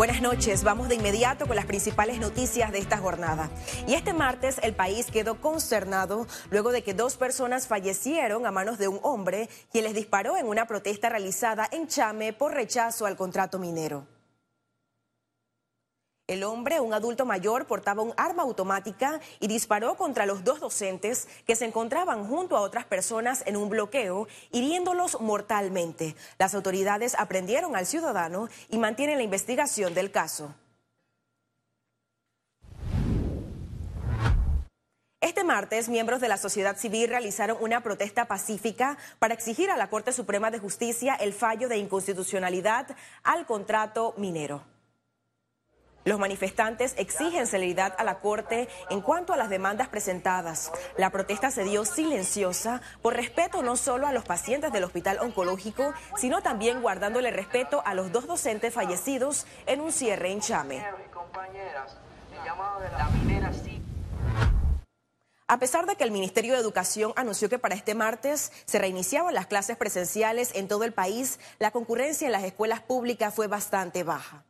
Buenas noches, vamos de inmediato con las principales noticias de esta jornada. Y este martes el país quedó consternado luego de que dos personas fallecieron a manos de un hombre quien les disparó en una protesta realizada en Chame por rechazo al contrato minero. El hombre, un adulto mayor, portaba un arma automática y disparó contra los dos docentes que se encontraban junto a otras personas en un bloqueo, hiriéndolos mortalmente. Las autoridades aprendieron al ciudadano y mantienen la investigación del caso. Este martes, miembros de la sociedad civil realizaron una protesta pacífica para exigir a la Corte Suprema de Justicia el fallo de inconstitucionalidad al contrato minero. Los manifestantes exigen celeridad a la Corte en cuanto a las demandas presentadas. La protesta se dio silenciosa por respeto no solo a los pacientes del hospital oncológico, sino también guardándole respeto a los dos docentes fallecidos en un cierre en Chame. A pesar de que el Ministerio de Educación anunció que para este martes se reiniciaban las clases presenciales en todo el país, la concurrencia en las escuelas públicas fue bastante baja.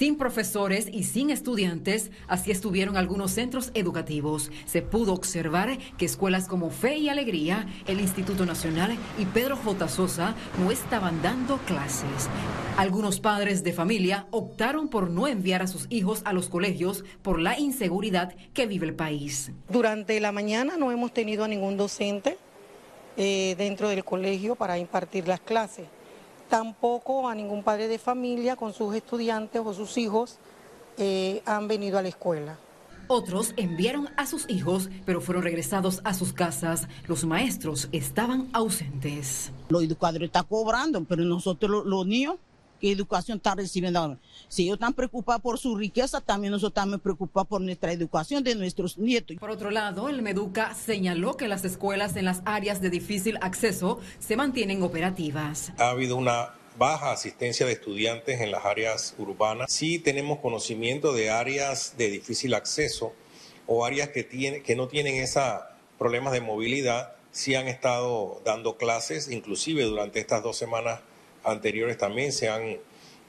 Sin profesores y sin estudiantes, así estuvieron algunos centros educativos. Se pudo observar que escuelas como Fe y Alegría, el Instituto Nacional y Pedro J. Sosa no estaban dando clases. Algunos padres de familia optaron por no enviar a sus hijos a los colegios por la inseguridad que vive el país. Durante la mañana no hemos tenido a ningún docente eh, dentro del colegio para impartir las clases tampoco a ningún padre de familia con sus estudiantes o sus hijos eh, han venido a la escuela. Otros enviaron a sus hijos, pero fueron regresados a sus casas. Los maestros estaban ausentes. Los educadores están cobrando, pero nosotros los niños qué educación están recibiendo Si ellos están preocupados por su riqueza, también nosotros estamos preocupados por nuestra educación de nuestros nietos. Por otro lado, el Meduca señaló que las escuelas en las áreas de difícil acceso se mantienen operativas. Ha habido una baja asistencia de estudiantes en las áreas urbanas. Sí tenemos conocimiento de áreas de difícil acceso o áreas que, tiene, que no tienen esos problemas de movilidad, sí han estado dando clases, inclusive durante estas dos semanas anteriores también se han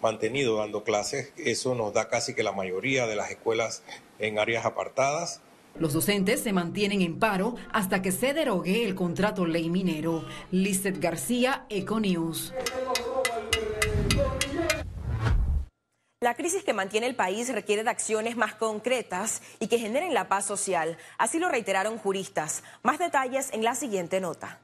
mantenido dando clases. Eso nos da casi que la mayoría de las escuelas en áreas apartadas. Los docentes se mantienen en paro hasta que se derogue el contrato ley minero. Lizeth García, Econews. La crisis que mantiene el país requiere de acciones más concretas y que generen la paz social. Así lo reiteraron juristas. Más detalles en la siguiente nota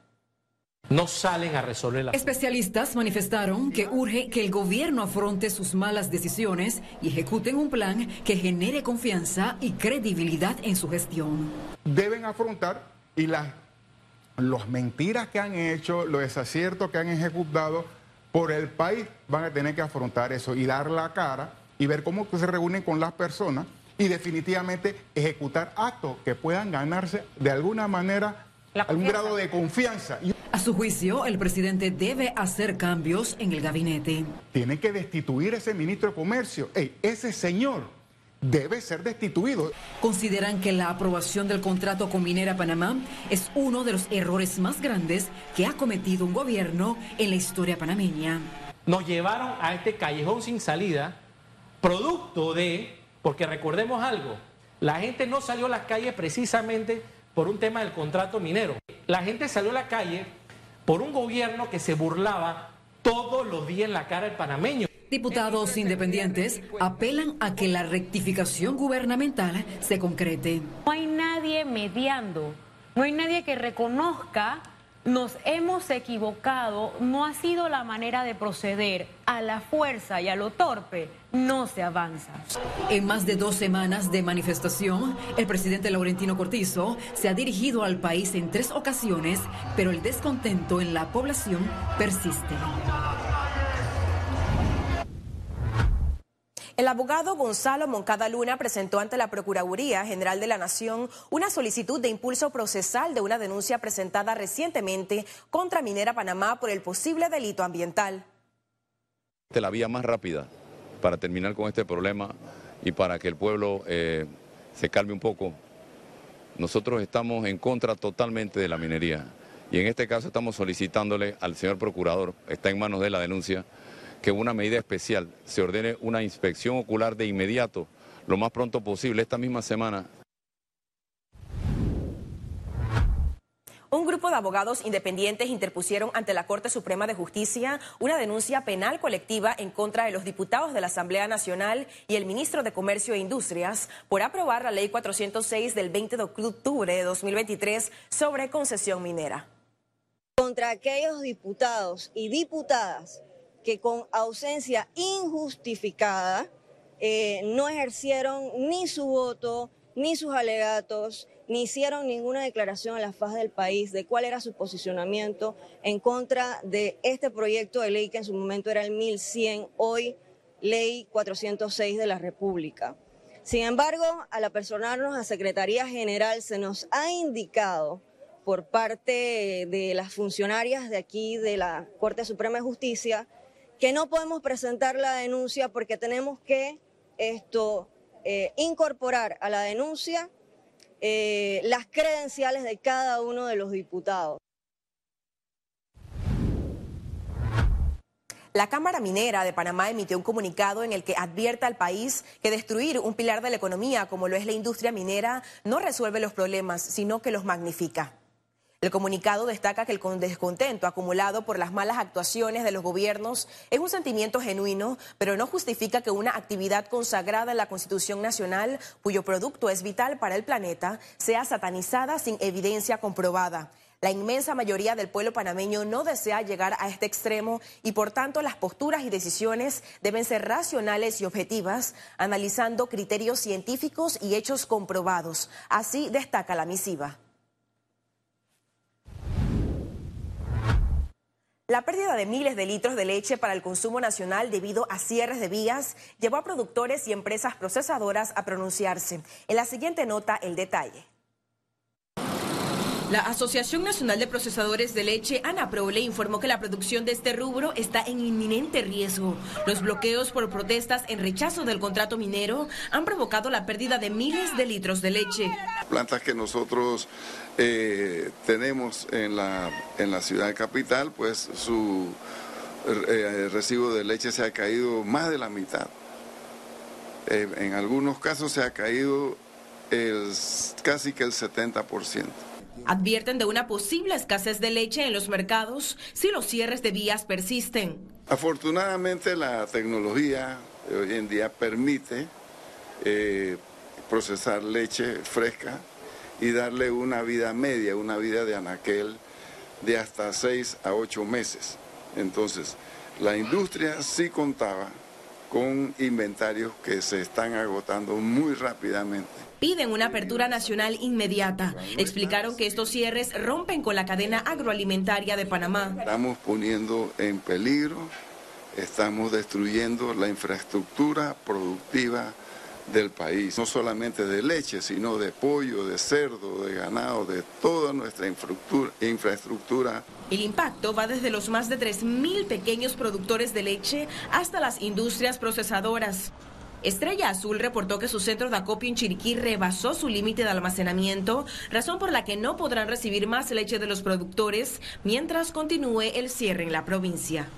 no salen a resolver la... Especialistas manifestaron que urge que el gobierno afronte sus malas decisiones y ejecuten un plan que genere confianza y credibilidad en su gestión. Deben afrontar y las los mentiras que han hecho, los desaciertos que han ejecutado por el país, van a tener que afrontar eso y dar la cara y ver cómo se reúnen con las personas y definitivamente ejecutar actos que puedan ganarse de alguna manera algún grado de confianza. A su juicio, el presidente debe hacer cambios en el gabinete. Tiene que destituir ese ministro de Comercio. ese señor debe ser destituido. Consideran que la aprobación del contrato con Minera Panamá es uno de los errores más grandes que ha cometido un gobierno en la historia panameña. Nos llevaron a este callejón sin salida, producto de, porque recordemos algo, la gente no salió a las calles precisamente por un tema del contrato minero. La gente salió a la calle por un gobierno que se burlaba todos los días en la cara del panameño. Diputados independientes apelan a que la rectificación gubernamental se concrete. No hay nadie mediando, no hay nadie que reconozca nos hemos equivocado, no ha sido la manera de proceder. A la fuerza y a lo torpe no se avanza. En más de dos semanas de manifestación, el presidente Laurentino Cortizo se ha dirigido al país en tres ocasiones, pero el descontento en la población persiste. El abogado Gonzalo Moncada Luna presentó ante la Procuraduría General de la Nación una solicitud de impulso procesal de una denuncia presentada recientemente contra Minera Panamá por el posible delito ambiental. La vía más rápida para terminar con este problema y para que el pueblo eh, se calme un poco. Nosotros estamos en contra totalmente de la minería y en este caso estamos solicitándole al señor procurador, está en manos de la denuncia, que una medida especial se ordene una inspección ocular de inmediato, lo más pronto posible, esta misma semana, Un grupo de abogados independientes interpusieron ante la Corte Suprema de Justicia una denuncia penal colectiva en contra de los diputados de la Asamblea Nacional y el ministro de Comercio e Industrias por aprobar la Ley 406 del 20 de octubre de 2023 sobre concesión minera. Contra aquellos diputados y diputadas que con ausencia injustificada eh, no ejercieron ni su voto ni sus alegatos ni hicieron ninguna declaración a la faz del país de cuál era su posicionamiento en contra de este proyecto de ley que en su momento era el 1100, hoy ley 406 de la República. Sin embargo, al apersonarnos a Secretaría General se nos ha indicado por parte de las funcionarias de aquí de la Corte Suprema de Justicia que no podemos presentar la denuncia porque tenemos que esto eh, incorporar a la denuncia eh, las credenciales de cada uno de los diputados. La Cámara Minera de Panamá emitió un comunicado en el que advierte al país que destruir un pilar de la economía como lo es la industria minera no resuelve los problemas, sino que los magnifica. El comunicado destaca que el descontento acumulado por las malas actuaciones de los gobiernos es un sentimiento genuino, pero no justifica que una actividad consagrada en la Constitución Nacional, cuyo producto es vital para el planeta, sea satanizada sin evidencia comprobada. La inmensa mayoría del pueblo panameño no desea llegar a este extremo y por tanto las posturas y decisiones deben ser racionales y objetivas, analizando criterios científicos y hechos comprobados. Así destaca la misiva. La pérdida de miles de litros de leche para el consumo nacional debido a cierres de vías llevó a productores y empresas procesadoras a pronunciarse. En la siguiente nota, el detalle. La Asociación Nacional de Procesadores de Leche, ANAPROLE, informó que la producción de este rubro está en inminente riesgo. Los bloqueos por protestas en rechazo del contrato minero han provocado la pérdida de miles de litros de leche. Plantas que nosotros eh, tenemos en la, en la ciudad capital, pues su eh, recibo de leche se ha caído más de la mitad. Eh, en algunos casos se ha caído casi que el 70%. Advierten de una posible escasez de leche en los mercados si los cierres de vías persisten. Afortunadamente la tecnología hoy en día permite eh, procesar leche fresca y darle una vida media, una vida de anaquel de hasta 6 a 8 meses. Entonces, la industria sí contaba con inventarios que se están agotando muy rápidamente piden una apertura nacional inmediata. Explicaron que estos cierres rompen con la cadena agroalimentaria de Panamá. Estamos poniendo en peligro, estamos destruyendo la infraestructura productiva del país, no solamente de leche, sino de pollo, de cerdo, de ganado, de toda nuestra infraestructura. El impacto va desde los más de 3.000 pequeños productores de leche hasta las industrias procesadoras. Estrella Azul reportó que su centro de acopio en Chiriquí rebasó su límite de almacenamiento, razón por la que no podrán recibir más leche de los productores mientras continúe el cierre en la provincia.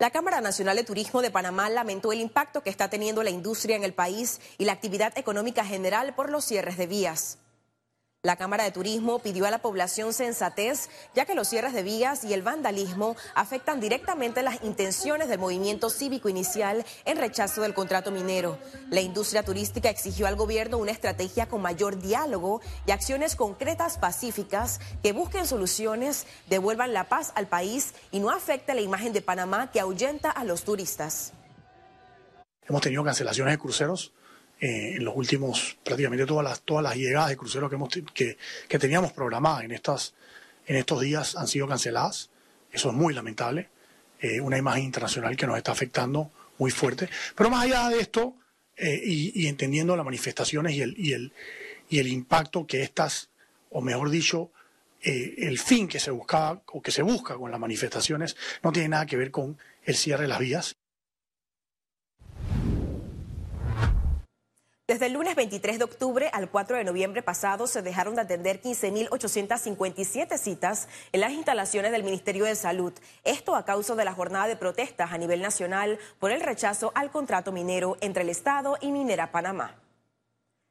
La Cámara Nacional de Turismo de Panamá lamentó el impacto que está teniendo la industria en el país y la actividad económica general por los cierres de vías. La Cámara de Turismo pidió a la población sensatez, ya que los cierres de vías y el vandalismo afectan directamente las intenciones del movimiento cívico inicial en rechazo del contrato minero. La industria turística exigió al gobierno una estrategia con mayor diálogo y acciones concretas pacíficas que busquen soluciones, devuelvan la paz al país y no afecte la imagen de Panamá que ahuyenta a los turistas. Hemos tenido cancelaciones de cruceros eh, en los últimos, prácticamente todas las, todas las llegadas de cruceros que, hemos, que, que teníamos programadas en, estas, en estos días han sido canceladas. Eso es muy lamentable. Eh, una imagen internacional que nos está afectando muy fuerte. Pero más allá de esto, eh, y, entendiendo las manifestaciones y el, y, el, y el impacto que estas, o mejor dicho, el fin que se buscaba o que se busca con las manifestaciones no tiene nada que ver con el cierre de las vías. Desde el lunes 23 de octubre al 4 de noviembre pasado se dejaron de atender 15.857 citas en las instalaciones del Ministerio de Salud. Esto a causa de la jornada de protestas a nivel nacional por el rechazo al contrato minero entre el Estado y Minera Panamá.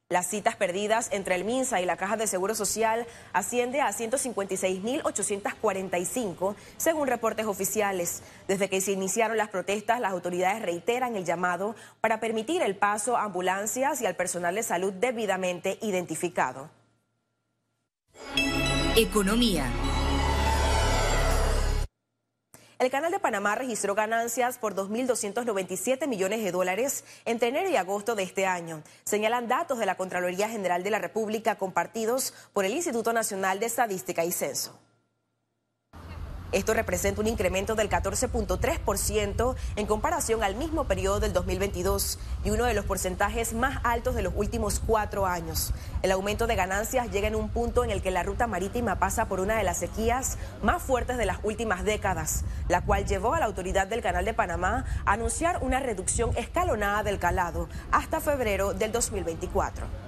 Las citas perdidas entre el MINSA y la Caja de Seguro Social asciende a 156.845, según reportes oficiales. Desde que se iniciaron las protestas, las autoridades reiteran el llamado para permitir el paso a ambulancias y al personal de salud debidamente identificado. Economía. El Canal de Panamá registró ganancias por 2.297 millones de dólares entre enero y agosto de este año. Señalan datos de la Contraloría General de la República compartidos por el Instituto Nacional de Estadística y Censo. Esto representa un incremento del 14.3% en comparación al mismo periodo del 2022 y uno de los porcentajes más altos de los últimos cuatro años. El aumento de ganancias llega en un punto en el que la ruta marítima pasa por una de las sequías más fuertes de las últimas décadas, la cual llevó a la autoridad del Canal de Panamá a anunciar una reducción escalonada del calado hasta febrero del 2024.